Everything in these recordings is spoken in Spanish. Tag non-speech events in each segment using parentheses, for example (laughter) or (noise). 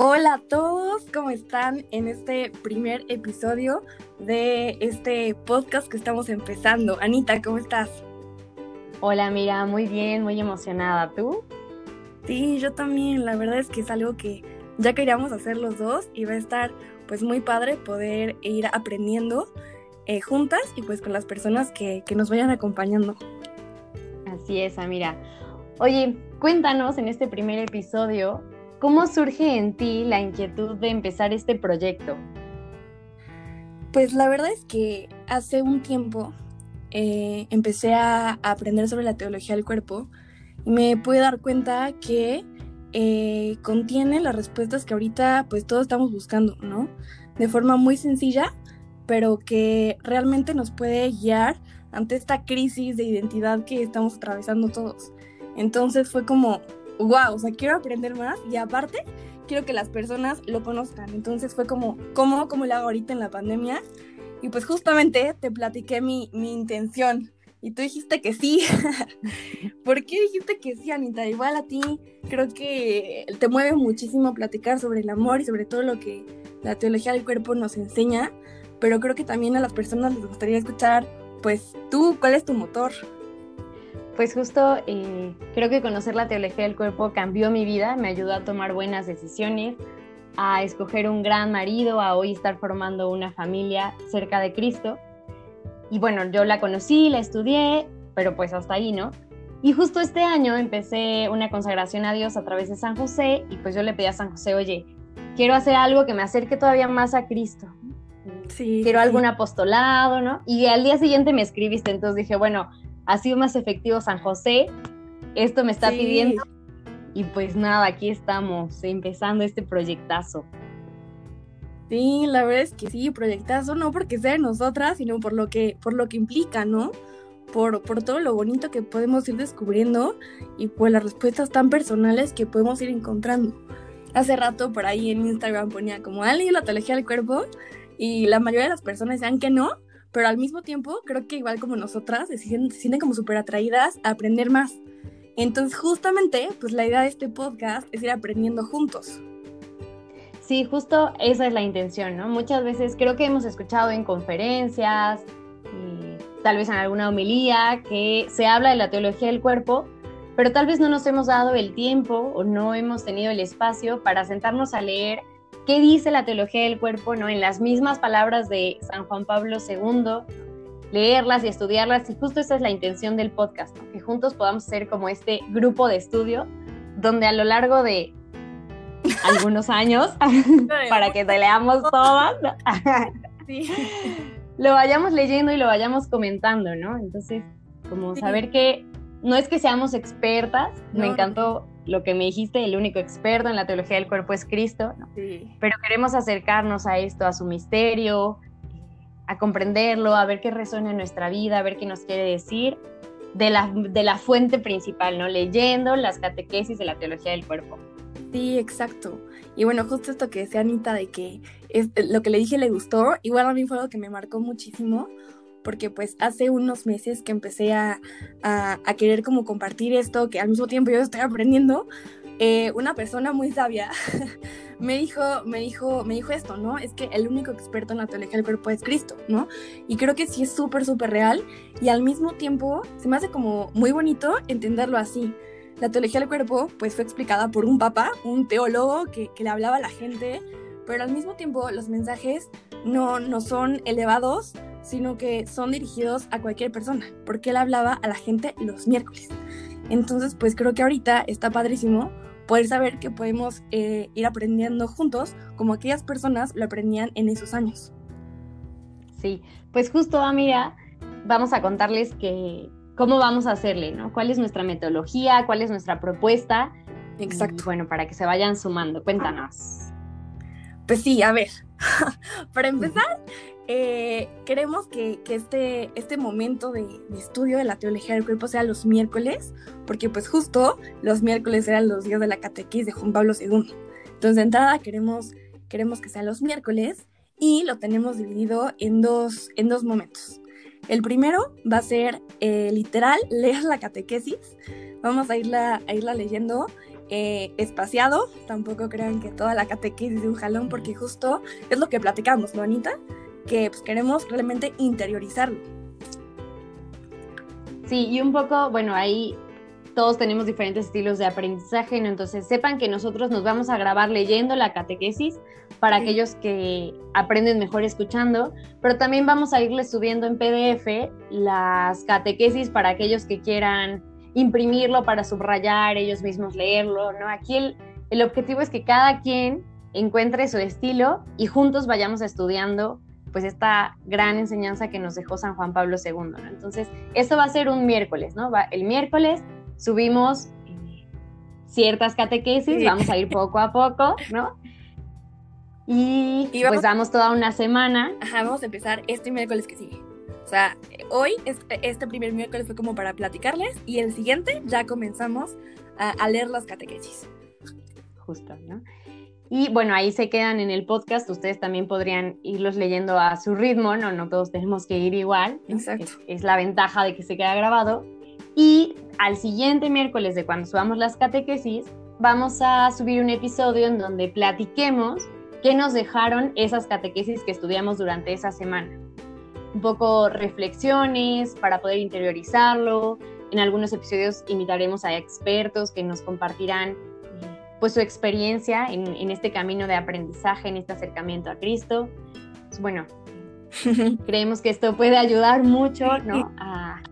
Hola a todos, ¿cómo están en este primer episodio de este podcast que estamos empezando? Anita, ¿cómo estás? Hola, mira, muy bien, muy emocionada. ¿Tú? Sí, yo también. La verdad es que es algo que ya queríamos hacer los dos y va a estar pues muy padre poder ir aprendiendo eh, juntas y pues con las personas que, que nos vayan acompañando. Así es, Amira. Oye, cuéntanos en este primer episodio ¿Cómo surge en ti la inquietud de empezar este proyecto? Pues la verdad es que hace un tiempo eh, empecé a, aprender sobre la teología del cuerpo y me pude dar cuenta que eh, contiene las respuestas que ahorita pues todos estamos buscando, ¿no? De forma muy sencilla, pero que realmente nos puede guiar ante esta crisis de identidad que estamos atravesando todos. Entonces fue como, wow, o sea, quiero aprender más y aparte quiero que las personas lo conozcan. Entonces fue como, ¿cómo, cómo lo hago ahorita en la pandemia? Y pues justamente te platiqué mi, mi intención y tú dijiste que sí. (laughs) ¿Por qué dijiste que sí, Anita? Igual a ti creo que te mueve muchísimo platicar sobre el amor y sobre todo lo que la teología del cuerpo nos enseña, pero creo que también a las personas les gustaría escuchar, pues tú, ¿cuál es tu motor? Pues justo eh, creo que conocer la teología del cuerpo cambió mi vida, me ayudó a tomar buenas decisiones, a escoger un gran marido, a hoy estar formando una familia cerca de Cristo. Y bueno, yo la conocí, la estudié, pero pues hasta ahí, ¿no? Y justo este año empecé una consagración a Dios a través de San José y pues yo le pedí a San José, oye, quiero hacer algo que me acerque todavía más a Cristo. Sí, quiero algún apostolado, ¿no? Y al día siguiente me escribiste, entonces dije, bueno, ha sido más efectivo San José, esto me está pidiendo. Y pues nada, aquí estamos empezando este proyectazo. Sí, la verdad es que sí, proyectazo, no porque sea de nosotras, sino por lo que, por lo que implica, ¿no? Por, por todo lo bonito que podemos ir descubriendo y por las respuestas tan personales que podemos ir encontrando. Hace rato por ahí en Instagram ponía como, ¿han leído la teología del cuerpo? Y la mayoría de las personas decían que no, pero al mismo tiempo creo que igual como nosotras se sienten, como súper atraídas a aprender más. Entonces justamente pues la idea de este podcast es ir aprendiendo juntos. Sí, justo esa es la intención, ¿no? Muchas veces creo que hemos escuchado en conferencias, tal vez en alguna homilía, que se habla de la teología del cuerpo, pero tal vez no nos hemos dado el tiempo o no hemos tenido el espacio para sentarnos a leer qué dice la teología del cuerpo, ¿no? En las mismas palabras de San Juan Pablo II, leerlas y estudiarlas, y justo esa es la intención del podcast, que juntos podamos ser como este grupo de estudio, donde a lo largo de algunos años, (laughs) (laughs) para que te leamos todas, (laughs) lo vayamos leyendo y lo vayamos comentando, ¿no? Entonces, como saber que no es que seamos expertas, me encantó lo que me dijiste, el único experto en la teología del cuerpo es Cristo, pero queremos acercarnos a esto, a su misterio, a comprenderlo, a ver qué resuena en nuestra vida, a ver qué nos quiere decir de la, de la fuente principal, ¿no? Leyendo las catequesis de la teología del cuerpo. Sí, exacto. Y bueno, justo esto que decía Anita de que es, lo que le dije le gustó, igual a mí fue algo que me marcó muchísimo, porque pues hace unos meses que empecé a, a, querer como compartir esto, que al mismo tiempo yo estoy aprendiendo, eh, una persona muy sabia (laughs) me dijo, me dijo, me dijo esto, ¿no? Es que el único experto en la teología del cuerpo es Cristo, ¿no? Y creo que sí es súper, súper real y al mismo tiempo se me hace como muy bonito entenderlo así. La teología del cuerpo pues fue explicada por un papa, un teólogo que, que le hablaba a la gente, pero al mismo tiempo los mensajes no, no son elevados sino que son dirigidos a cualquier persona, porque él hablaba a la gente los miércoles. Entonces, pues creo que ahorita está padrísimo poder saber que podemos eh, ir aprendiendo juntos como aquellas personas lo aprendían en esos años. Sí, pues justo, amiga, vamos a contarles que cómo vamos a hacerle, ¿no? ¿Cuál es nuestra metodología? ¿Cuál es nuestra propuesta? Exacto. bueno, para que se vayan sumando, cuéntanos. Pues sí, a ver, (laughs) para empezar, eh, queremos que, este, este momento de, estudio de la teología del cuerpo sea los miércoles, porque pues justo los miércoles eran los días de la catequis de Juan Pablo II. Entonces de entrada queremos, queremos que sean los miércoles y lo tenemos dividido en dos, en dos momentos. El primero va a ser eh, literal (laughs) leer la catequesis. Vamos a irla, a irla leyendo eh, espaciado, tampoco crean que toda la catequesis de un jalón, porque justo es lo que platicamos, ¿no, Anita? Que pues, queremos realmente interiorizarlo. Sí, y un poco, bueno, ahí todos tenemos diferentes estilos de aprendizaje, ¿no? entonces sepan que nosotros nos vamos a grabar leyendo la catequesis para aquellos que aprenden mejor escuchando, pero también vamos a irles subiendo en PDF las catequesis para aquellos que quieran imprimirlo para subrayar, ellos mismos leerlo, ¿no? Aquí el, el objetivo es que cada quien encuentre su estilo y juntos vayamos estudiando pues esta gran enseñanza que nos dejó San Juan Pablo II, ¿no? Entonces, esto va a ser un miércoles, ¿no? Va, el miércoles subimos eh, ciertas catequesis, vamos a ir poco a poco, ¿no? Y, pues damos toda una semana. Ajá, vamos a empezar este miércoles que sigue. O sea, hoy, este, este primer miércoles fue como para platicarles y el siguiente ya comenzamos a, a leer las catequesis. Justo, ¿no? Y bueno, ahí se quedan en el podcast. Ustedes también podrían irlos leyendo a su ritmo, no, no todos tenemos que ir igual. Exacto. Es, la ventaja de que se queda grabado. Y al siguiente miércoles de cuando subamos las catequesis, vamos a subir un episodio en donde platiquemos qué nos dejaron esas catequesis que estudiamos durante esa semana. Un poco reflexiones para poder interiorizarlo. En algunos episodios invitaremos a expertos que nos compartirán pues su experiencia en, este camino de aprendizaje, en este acercamiento a Cristo. Pues, bueno, (laughs) creemos que esto puede ayudar mucho ¿no? a,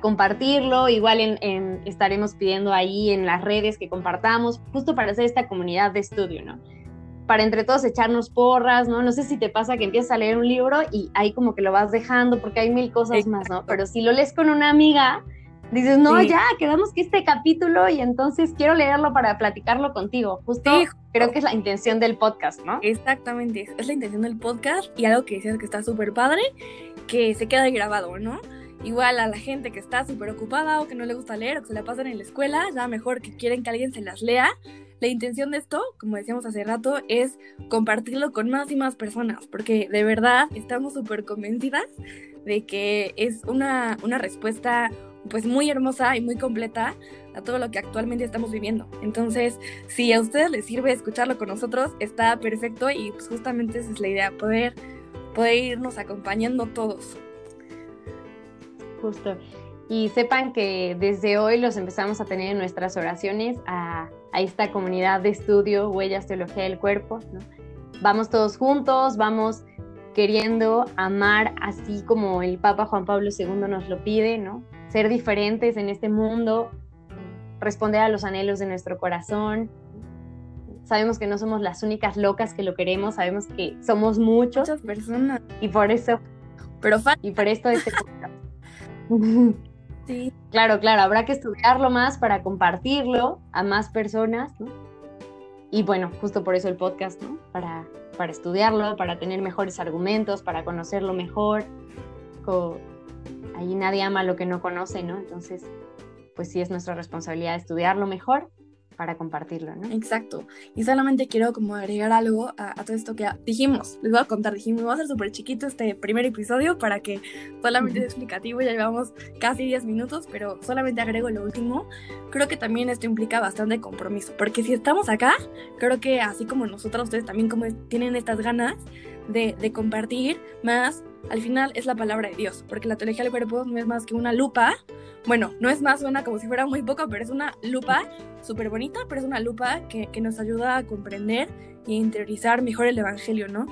compartirlo. Igual en, estaremos pidiendo ahí en las redes que compartamos, justo para hacer esta comunidad de estudio, ¿no? Para entre todos echarnos porras, ¿no? No sé si te pasa que empiezas a leer un libro y ahí como que lo vas dejando porque hay mil cosas más, ¿no? Pero si lo lees con una amiga, Dices, no, ya, quedamos que este capítulo y entonces quiero leerlo para platicarlo contigo. Justo creo que es la intención del podcast, ¿no? Exactamente, es la intención del podcast y algo que decías que está súper padre, que se queda grabado, ¿no? Igual a la gente que está súper ocupada o que no le gusta leer o que se la pasan en la escuela, ya mejor que quieren que alguien se las lea. La intención de esto, como decíamos hace rato, es compartirlo con más y más personas, porque de verdad estamos súper convencidas de que es una, una respuesta pues muy hermosa y muy completa a todo lo que actualmente estamos viviendo. Entonces, si a ustedes les sirve escucharlo con nosotros, está perfecto y pues justamente esa es la idea, poder, poder irnos acompañando todos. Justo. Y sepan que desde hoy los empezamos a tener en nuestras oraciones a, a esta comunidad de estudio, Huellas Teología del Cuerpo. Vamos todos juntos, vamos queriendo amar así como el Papa Juan Pablo II nos lo pide, ¿no? Ser diferentes en este mundo, responder a los anhelos de nuestro corazón. Sabemos que no somos las únicas locas que lo queremos, sabemos que somos muchos. Muchas personas. Y por eso. Pero Y por esto este (laughs) (laughs) Sí. Claro, claro, habrá que estudiarlo más para compartirlo a más personas, ¿no? Y bueno, justo por eso el podcast, ¿no? Para, para estudiarlo, para tener mejores argumentos, para conocerlo mejor, ahí nadie ama lo que no conoce, ¿no? Entonces, pues sí es nuestra responsabilidad estudiarlo mejor para compartirlo, ¿no? Exacto. Y solamente quiero como agregar algo a, todo esto que dijimos. Les voy a contar, dijimos, va a ser súper chiquito este primer episodio para que solamente es explicativo, ya llevamos casi 10 minutos, pero solamente agrego lo último. Creo que también esto implica bastante compromiso, porque si estamos acá, creo que así como nosotros, ustedes también como tienen estas ganas de, compartir más al final es la palabra de Dios, porque la teología del cuerpo no es más que una lupa. Bueno, no es más, suena como si fuera muy poco, pero es una lupa súper bonita, pero es una lupa que, nos ayuda a comprender y interiorizar mejor el Evangelio, ¿no?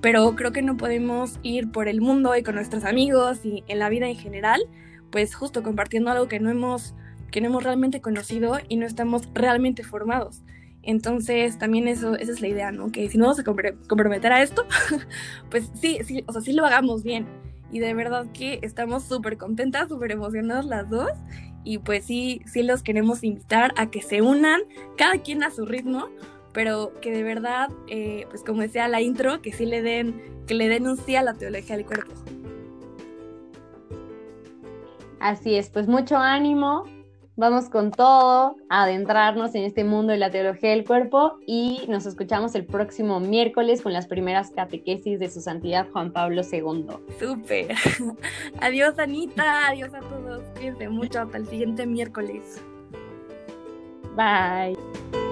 Pero creo que no podemos ir por el mundo y con nuestros amigos y en la vida en general, pues justo compartiendo algo que no hemos, que no hemos realmente conocido y no estamos realmente formados. Entonces, también eso, esa es la idea, ¿no? Que si no vamos a comprometer a esto, (laughs) pues sí, sí, o sea, sí lo hagamos bien. Y de verdad que estamos súper contentas, súper emocionadas las dos. Y pues sí, sí los queremos invitar a que se unan, cada quien a su ritmo, pero que de verdad, eh, pues como decía la intro, que sí le den, que le den un sí a la teología del cuerpo. Así es, pues mucho ánimo, Vamos con todo a adentrarnos en este mundo de la teología del cuerpo y nos escuchamos el próximo miércoles con las primeras catequesis de su santidad Juan Pablo II. Súper. (laughs) Adiós Anita, adiós a todos. Cuídense mucho hasta el siguiente miércoles. Bye.